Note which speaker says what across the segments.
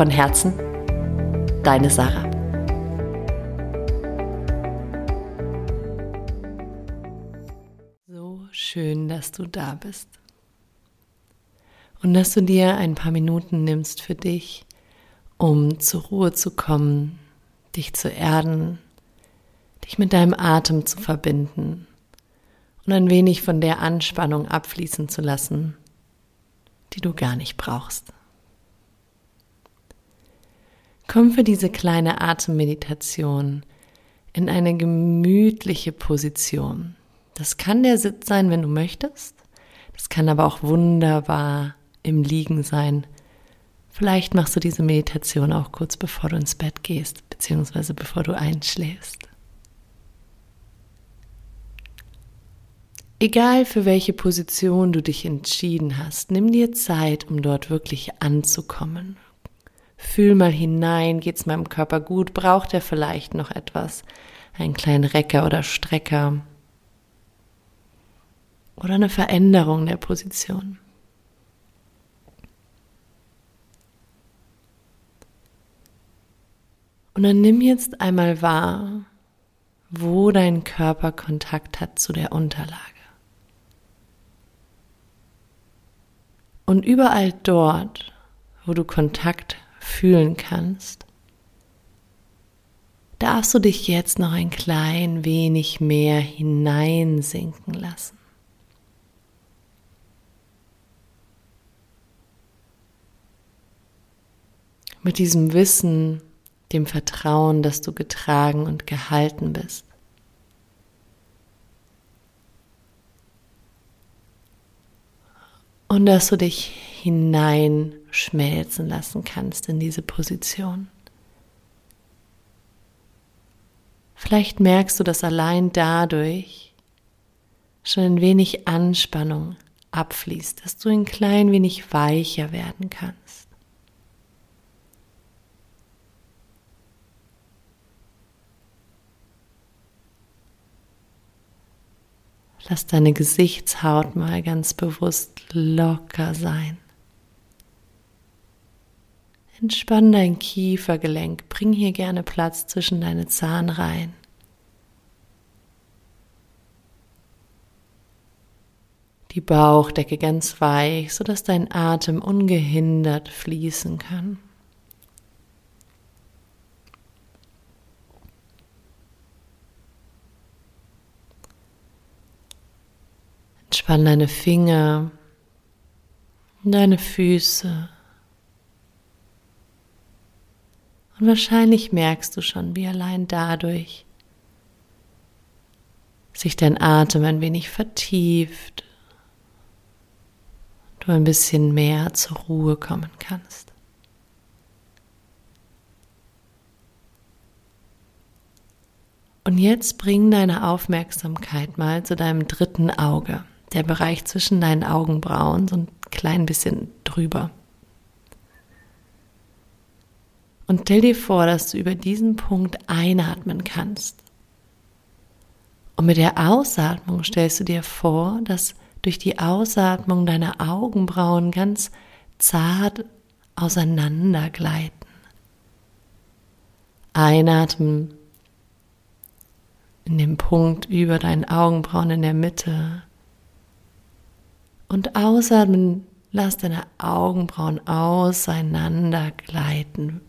Speaker 1: Von Herzen, deine Sarah. So schön, dass du da bist. Und dass du dir ein paar Minuten nimmst für dich, um zur Ruhe zu kommen, dich zu erden, dich mit deinem Atem zu verbinden und ein wenig von der Anspannung abfließen zu lassen, die du gar nicht brauchst. Komm für diese kleine Atemmeditation in eine gemütliche Position. Das kann der Sitz sein, wenn du möchtest. Das kann aber auch wunderbar im Liegen sein. Vielleicht machst du diese Meditation auch kurz bevor du ins Bett gehst, beziehungsweise bevor du einschläfst. Egal für welche Position du dich entschieden hast, nimm dir Zeit, um dort wirklich anzukommen, Fühl mal hinein, geht's meinem Körper gut? Braucht er vielleicht noch etwas? Einen kleinen Recker oder Strecker? Oder eine Veränderung der Position? Und dann nimm jetzt einmal wahr, wo dein Körper Kontakt hat zu der Unterlage. Und überall dort, wo du Kontakt fühlen kannst, darfst du dich jetzt noch ein klein wenig mehr hineinsinken lassen. Mit diesem Wissen, dem Vertrauen, dass du getragen und gehalten bist. Und dass du dich hineinschmelzen lassen kannst in diese Position. Vielleicht merkst du, dass allein dadurch schon ein wenig Anspannung abfließt, dass du ein klein wenig weicher werden kannst. Lass deine Gesichtshaut mal ganz bewusst locker sein. Entspann dein Kiefergelenk, bring hier gerne Platz zwischen deine Zahnreihen. Die Bauchdecke ganz weich, sodass dein Atem ungehindert fließen kann. Entspann deine Finger, deine Füße. Und wahrscheinlich merkst du schon, wie allein dadurch sich dein Atem ein wenig vertieft, du ein bisschen mehr zur Ruhe kommen kannst. Und jetzt bring deine Aufmerksamkeit mal zu deinem dritten Auge, der Bereich zwischen deinen Augenbrauen, so ein klein bisschen drüber. Und stell dir vor, dass du über diesen Punkt einatmen kannst. Und mit der Ausatmung stellst du dir vor, dass durch die Ausatmung deine Augenbrauen ganz zart auseinandergleiten. Einatmen in dem Punkt über deinen Augenbrauen in der Mitte. Und ausatmen, lass deine Augenbrauen auseinandergleiten.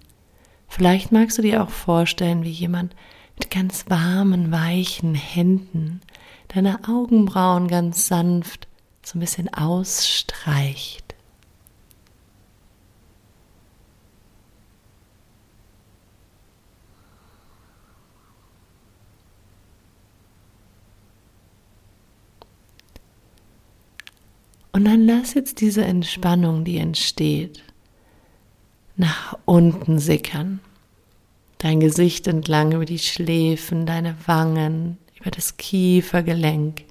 Speaker 1: Vielleicht magst du dir auch vorstellen, wie jemand mit ganz warmen, weichen Händen deine Augenbrauen ganz sanft so ein bisschen ausstreicht. Und dann lass jetzt diese Entspannung, die entsteht, nach unten sickern. Dein Gesicht entlang über die Schläfen, deine Wangen, über das Kiefergelenk.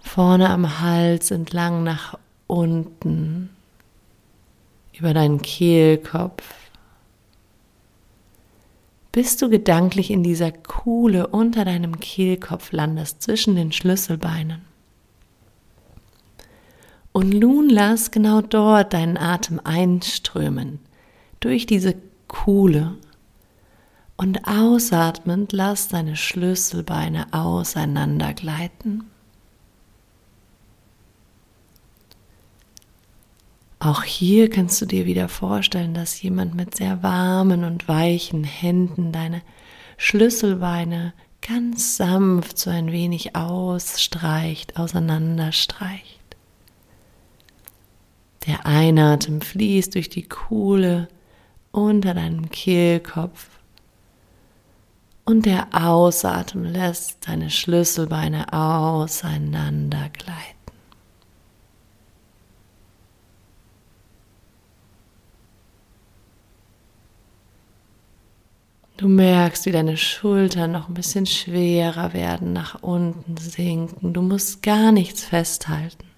Speaker 1: Vorne am Hals entlang nach unten, über deinen Kehlkopf, bis du gedanklich in dieser Kuhle unter deinem Kehlkopf landest, zwischen den Schlüsselbeinen. Und nun lass genau dort deinen Atem einströmen, durch diese Kuhle. Und ausatmend lass deine Schlüsselbeine auseinandergleiten. Auch hier kannst du dir wieder vorstellen, dass jemand mit sehr warmen und weichen Händen deine Schlüsselbeine ganz sanft so ein wenig ausstreicht, auseinanderstreicht. Der Einatmen fließt durch die Kuhle unter deinem Kehlkopf und der Ausatmen lässt deine Schlüsselbeine auseinander gleiten. Du merkst, wie deine Schultern noch ein bisschen schwerer werden, nach unten sinken. Du musst gar nichts festhalten.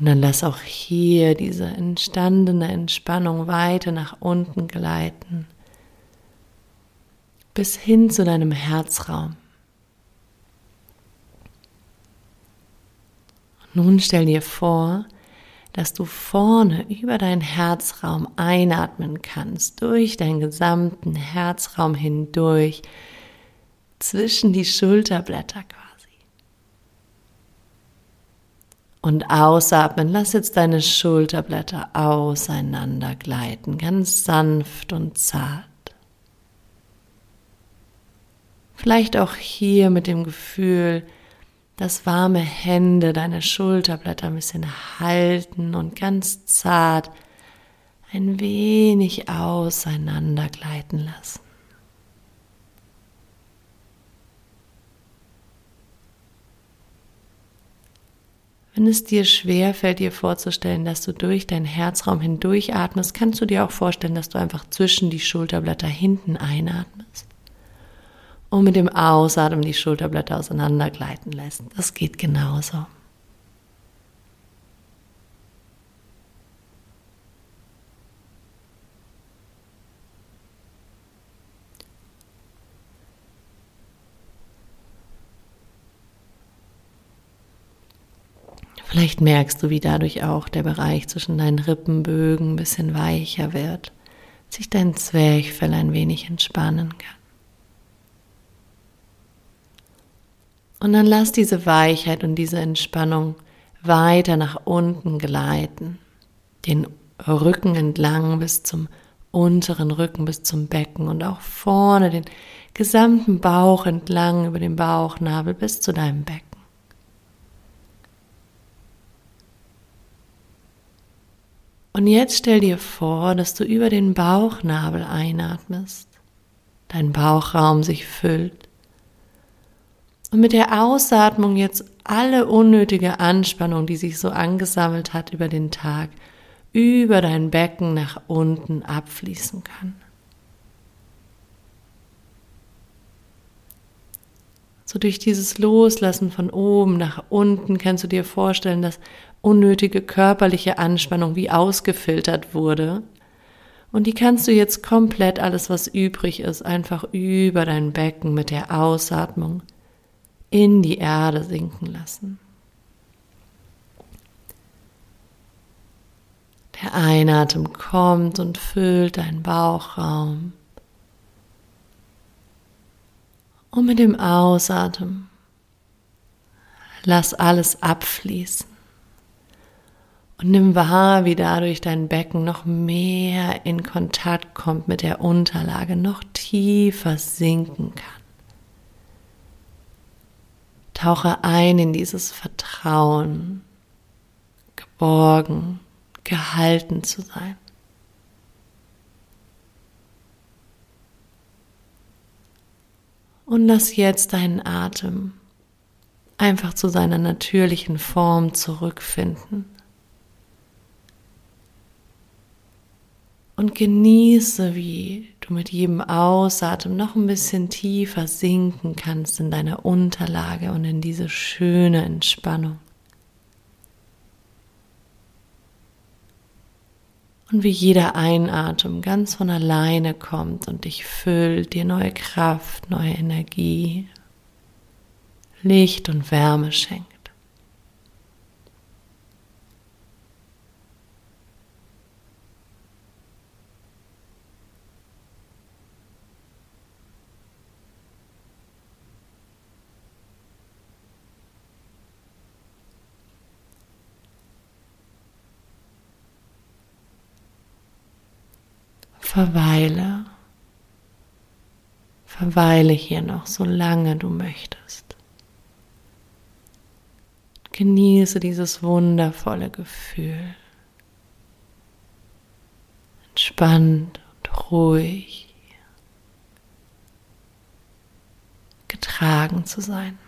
Speaker 1: Und dann lass auch hier diese entstandene Entspannung weiter nach unten gleiten, bis hin zu deinem Herzraum. Nun stell dir vor, dass du vorne über deinen Herzraum einatmen kannst, durch deinen gesamten Herzraum hindurch, zwischen die Schulterblätter Und ausatmen, lass jetzt deine Schulterblätter auseinander gleiten, ganz sanft und zart. Vielleicht auch hier mit dem Gefühl, dass warme Hände deine Schulterblätter ein bisschen halten und ganz zart ein wenig auseinander gleiten lassen. Wenn es dir schwer fällt, dir vorzustellen, dass du durch deinen Herzraum hindurch atmest, kannst du dir auch vorstellen, dass du einfach zwischen die Schulterblätter hinten einatmest und mit dem Ausatmen die Schulterblätter auseinandergleiten lässt. Das geht genauso. Vielleicht merkst du, wie dadurch auch der Bereich zwischen deinen Rippenbögen ein bisschen weicher wird, sich dein Zwerchfell ein wenig entspannen kann. Und dann lass diese Weichheit und diese Entspannung weiter nach unten gleiten, den Rücken entlang bis zum unteren Rücken, bis zum Becken und auch vorne den gesamten Bauch entlang über den Bauchnabel bis zu deinem Becken. Und jetzt stell dir vor, dass du über den Bauchnabel einatmest, dein Bauchraum sich füllt und mit der Ausatmung jetzt alle unnötige Anspannung, die sich so angesammelt hat über den Tag, über dein Becken nach unten abfließen kann. So durch dieses Loslassen von oben nach unten kannst du dir vorstellen, dass unnötige körperliche Anspannung wie ausgefiltert wurde. Und die kannst du jetzt komplett alles, was übrig ist, einfach über dein Becken mit der Ausatmung in die Erde sinken lassen. Der Einatmen kommt und füllt deinen Bauchraum. Und mit dem Ausatmen lass alles abfließen. Und nimm wahr, wie dadurch dein Becken noch mehr in Kontakt kommt mit der Unterlage, noch tiefer sinken kann. Tauche ein in dieses Vertrauen, geborgen, gehalten zu sein. Und lass jetzt deinen Atem einfach zu seiner natürlichen Form zurückfinden. Und genieße, wie du mit jedem Ausatmen noch ein bisschen tiefer sinken kannst in deiner Unterlage und in diese schöne Entspannung. Und wie jeder Einatmen ganz von alleine kommt und dich füllt, dir neue Kraft, neue Energie, Licht und Wärme schenkt. Verweile. Verweile hier noch, solange du möchtest. Genieße dieses wundervolle Gefühl. Entspannt und ruhig. Getragen zu sein.